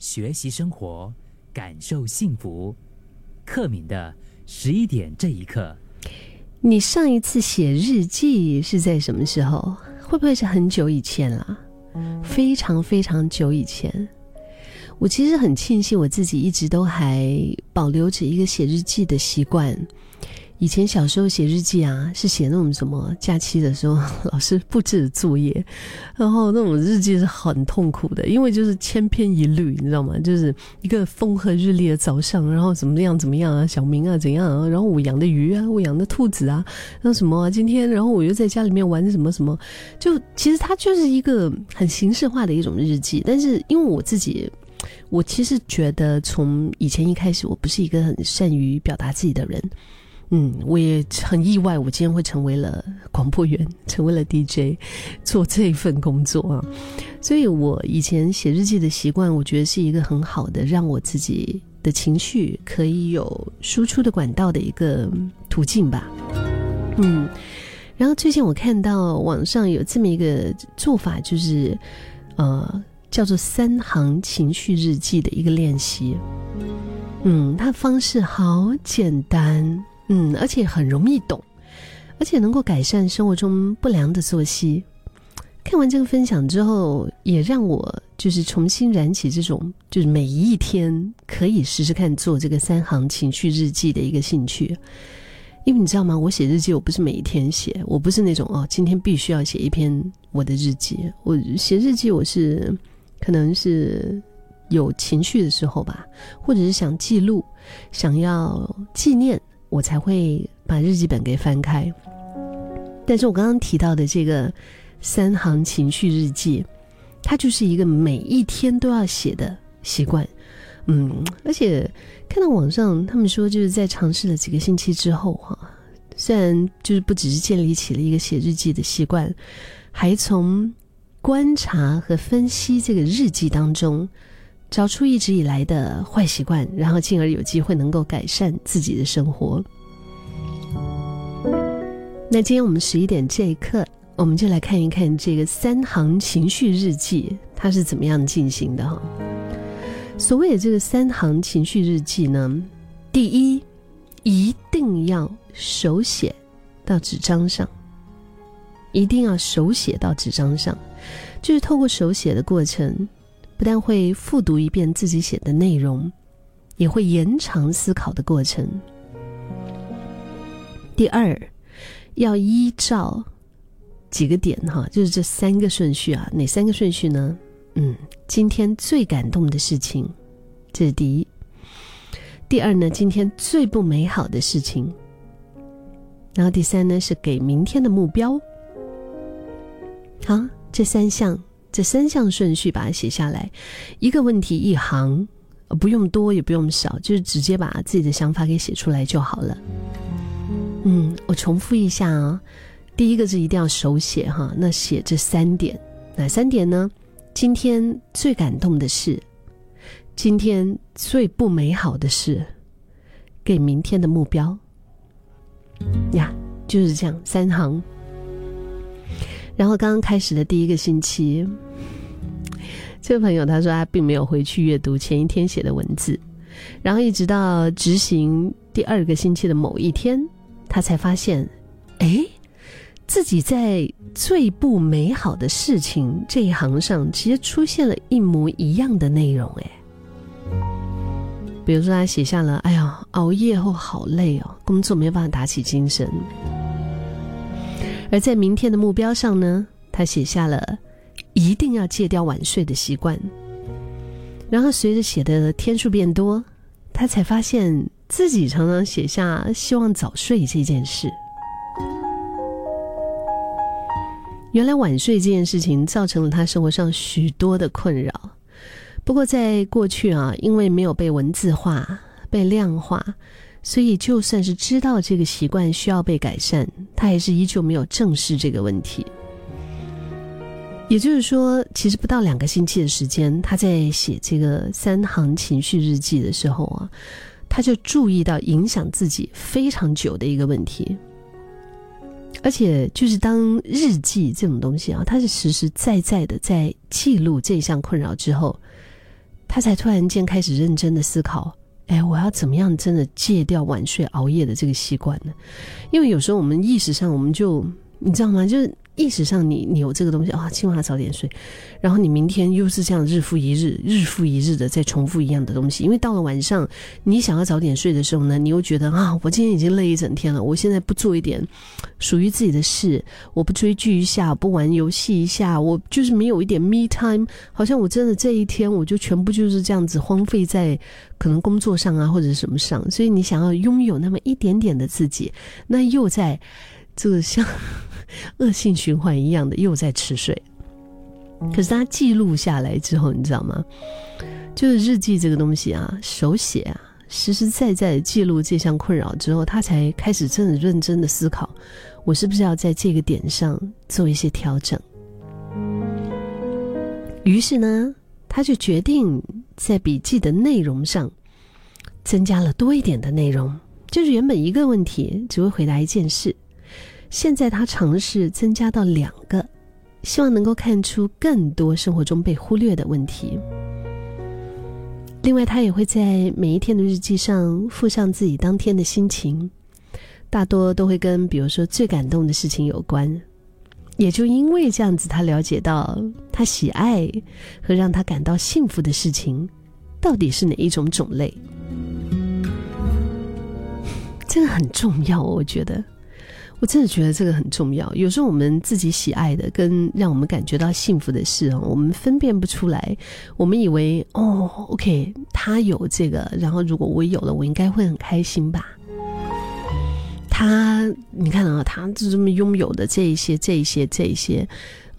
学习生活，感受幸福。克敏的十一点这一刻，你上一次写日记是在什么时候？会不会是很久以前了？非常非常久以前。我其实很庆幸我自己一直都还保留着一个写日记的习惯。以前小时候写日记啊，是写那种什么假期的时候 老师布置的作业，然后那种日记是很痛苦的，因为就是千篇一律，你知道吗？就是一个风和日丽的早上，然后怎么样怎么样啊，小明啊怎样啊，然后我养的鱼啊，我养的兔子啊，那什么今天，然后我又在家里面玩什么什么，就其实它就是一个很形式化的一种日记。但是因为我自己，我其实觉得从以前一开始，我不是一个很善于表达自己的人。嗯，我也很意外，我今天会成为了广播员，成为了 DJ，做这一份工作啊。所以我以前写日记的习惯，我觉得是一个很好的让我自己的情绪可以有输出的管道的一个途径吧。嗯，然后最近我看到网上有这么一个做法，就是呃，叫做三行情绪日记的一个练习。嗯，它方式好简单。嗯，而且很容易懂，而且能够改善生活中不良的作息。看完这个分享之后，也让我就是重新燃起这种就是每一天可以试试看做这个三行情绪日记的一个兴趣。因为你知道吗？我写日记，我不是每一天写，我不是那种哦，今天必须要写一篇我的日记。我写日记，我是可能是有情绪的时候吧，或者是想记录，想要纪念。我才会把日记本给翻开，但是我刚刚提到的这个三行情绪日记，它就是一个每一天都要写的习惯，嗯，而且看到网上他们说，就是在尝试了几个星期之后，哈，虽然就是不只是建立起了一个写日记的习惯，还从观察和分析这个日记当中。找出一直以来的坏习惯，然后进而有机会能够改善自己的生活。那今天我们十一点这一刻，我们就来看一看这个三行情绪日记它是怎么样进行的哈。所谓的这个三行情绪日记呢，第一，一定要手写到纸张上，一定要手写到纸张上，就是透过手写的过程。不但会复读一遍自己写的内容，也会延长思考的过程。第二，要依照几个点哈，就是这三个顺序啊，哪三个顺序呢？嗯，今天最感动的事情，这是第一。第二呢，今天最不美好的事情。然后第三呢，是给明天的目标。好，这三项。这三项顺序把它写下来，一个问题一行，不用多也不用少，就是直接把自己的想法给写出来就好了。嗯，我重复一下啊，第一个是一定要手写哈，那写这三点，哪三点呢？今天最感动的事，今天最不美好的事，给明天的目标。呀，就是这样三行。然后刚刚开始的第一个星期，这位朋友他说他并没有回去阅读前一天写的文字，然后一直到执行第二个星期的某一天，他才发现，哎，自己在最不美好的事情这一行上，直接出现了一模一样的内容，哎，比如说他写下了，哎呀，熬夜后好累哦，工作没有办法打起精神。而在明天的目标上呢，他写下了一定要戒掉晚睡的习惯。然后随着写的天数变多，他才发现自己常常写下希望早睡这件事。原来晚睡这件事情造成了他生活上许多的困扰。不过在过去啊，因为没有被文字化、被量化。所以，就算是知道这个习惯需要被改善，他还是依旧没有正视这个问题。也就是说，其实不到两个星期的时间，他在写这个三行情绪日记的时候啊，他就注意到影响自己非常久的一个问题。而且，就是当日记这种东西啊，它是实实在在的在记录这项困扰之后，他才突然间开始认真的思考：哎，我要怎么样真的戒掉晚睡熬夜的这个习惯呢？因为有时候我们意识上我们就你知道吗？就是。意识上，你你有这个东西啊，今晚早点睡，然后你明天又是这样日复一日、日复一日的在重复一样的东西。因为到了晚上，你想要早点睡的时候呢，你又觉得啊，我今天已经累一整天了，我现在不做一点属于自己的事，我不追剧一下，不玩游戏一下，我就是没有一点 me time，好像我真的这一天我就全部就是这样子荒废在可能工作上啊或者什么上。所以你想要拥有那么一点点的自己，那又在这个像。恶性循环一样的又在吃睡，可是他记录下来之后，你知道吗？就是日记这个东西啊，手写啊，实实在在记录这项困扰之后，他才开始真的认真的思考，我是不是要在这个点上做一些调整。于是呢，他就决定在笔记的内容上增加了多一点的内容，就是原本一个问题只会回答一件事。现在他尝试增加到两个，希望能够看出更多生活中被忽略的问题。另外，他也会在每一天的日记上附上自己当天的心情，大多都会跟比如说最感动的事情有关。也就因为这样子，他了解到他喜爱和让他感到幸福的事情到底是哪一种种类。这个很重要，我觉得。我真的觉得这个很重要。有时候我们自己喜爱的跟让我们感觉到幸福的事哦，我们分辨不出来。我们以为哦，OK，他有这个，然后如果我有了，我应该会很开心吧。他，你看啊，他就这么拥有的这一些、这一些、这一些。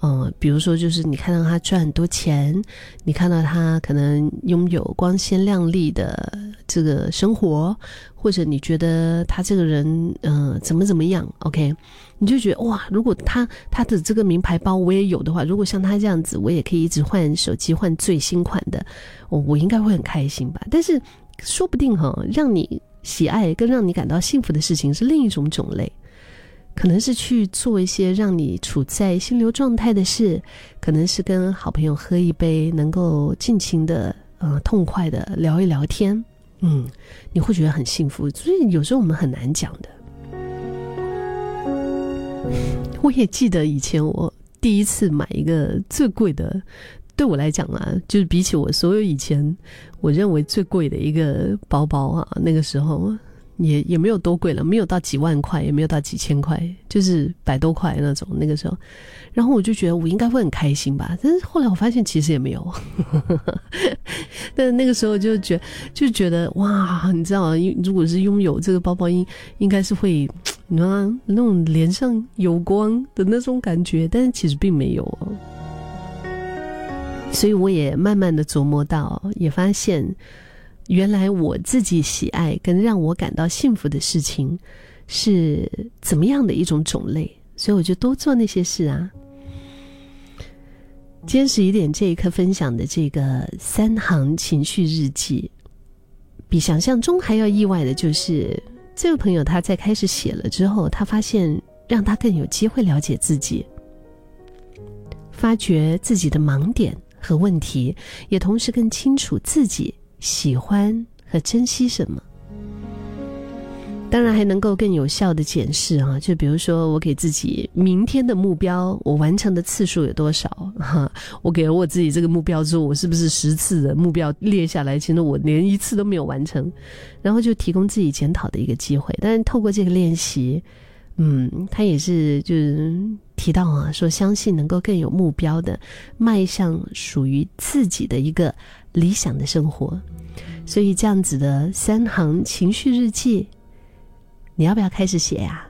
嗯，比如说，就是你看到他赚很多钱，你看到他可能拥有光鲜亮丽的这个生活，或者你觉得他这个人，嗯，怎么怎么样？OK，你就觉得哇，如果他他的这个名牌包我也有的话，如果像他这样子，我也可以一直换手机，换最新款的，我我应该会很开心吧？但是说不定哈，让你喜爱跟让你感到幸福的事情是另一种种类。可能是去做一些让你处在心流状态的事，可能是跟好朋友喝一杯，能够尽情的、呃，痛快的聊一聊天，嗯，你会觉得很幸福。所以有时候我们很难讲的。我也记得以前我第一次买一个最贵的，对我来讲啊，就是比起我所有以前我认为最贵的一个包包啊，那个时候。也也没有多贵了，没有到几万块，也没有到几千块，就是百多块那种。那个时候，然后我就觉得我应该会很开心吧。但是后来我发现其实也没有。但那个时候就觉就觉得哇，你知道，如果是拥有这个包包，应应该是会，你知道那种脸上有光的那种感觉。但是其实并没有哦。所以我也慢慢的琢磨到，也发现。原来我自己喜爱跟让我感到幸福的事情是怎么样的一种种类，所以我就多做那些事啊。今天十一点这一刻分享的这个三行情绪日记，比想象中还要意外的就是，这位朋友他在开始写了之后，他发现让他更有机会了解自己，发掘自己的盲点和问题，也同时更清楚自己。喜欢和珍惜什么？当然还能够更有效的检视啊，就比如说我给自己明天的目标，我完成的次数有多少？哈，我给了我自己这个目标之后，我是不是十次的目标列下来，其实我连一次都没有完成？然后就提供自己检讨的一个机会。但是透过这个练习，嗯，他也是就是提到啊，说相信能够更有目标的迈向属于自己的一个。理想的生活，所以这样子的三行情绪日记，你要不要开始写呀？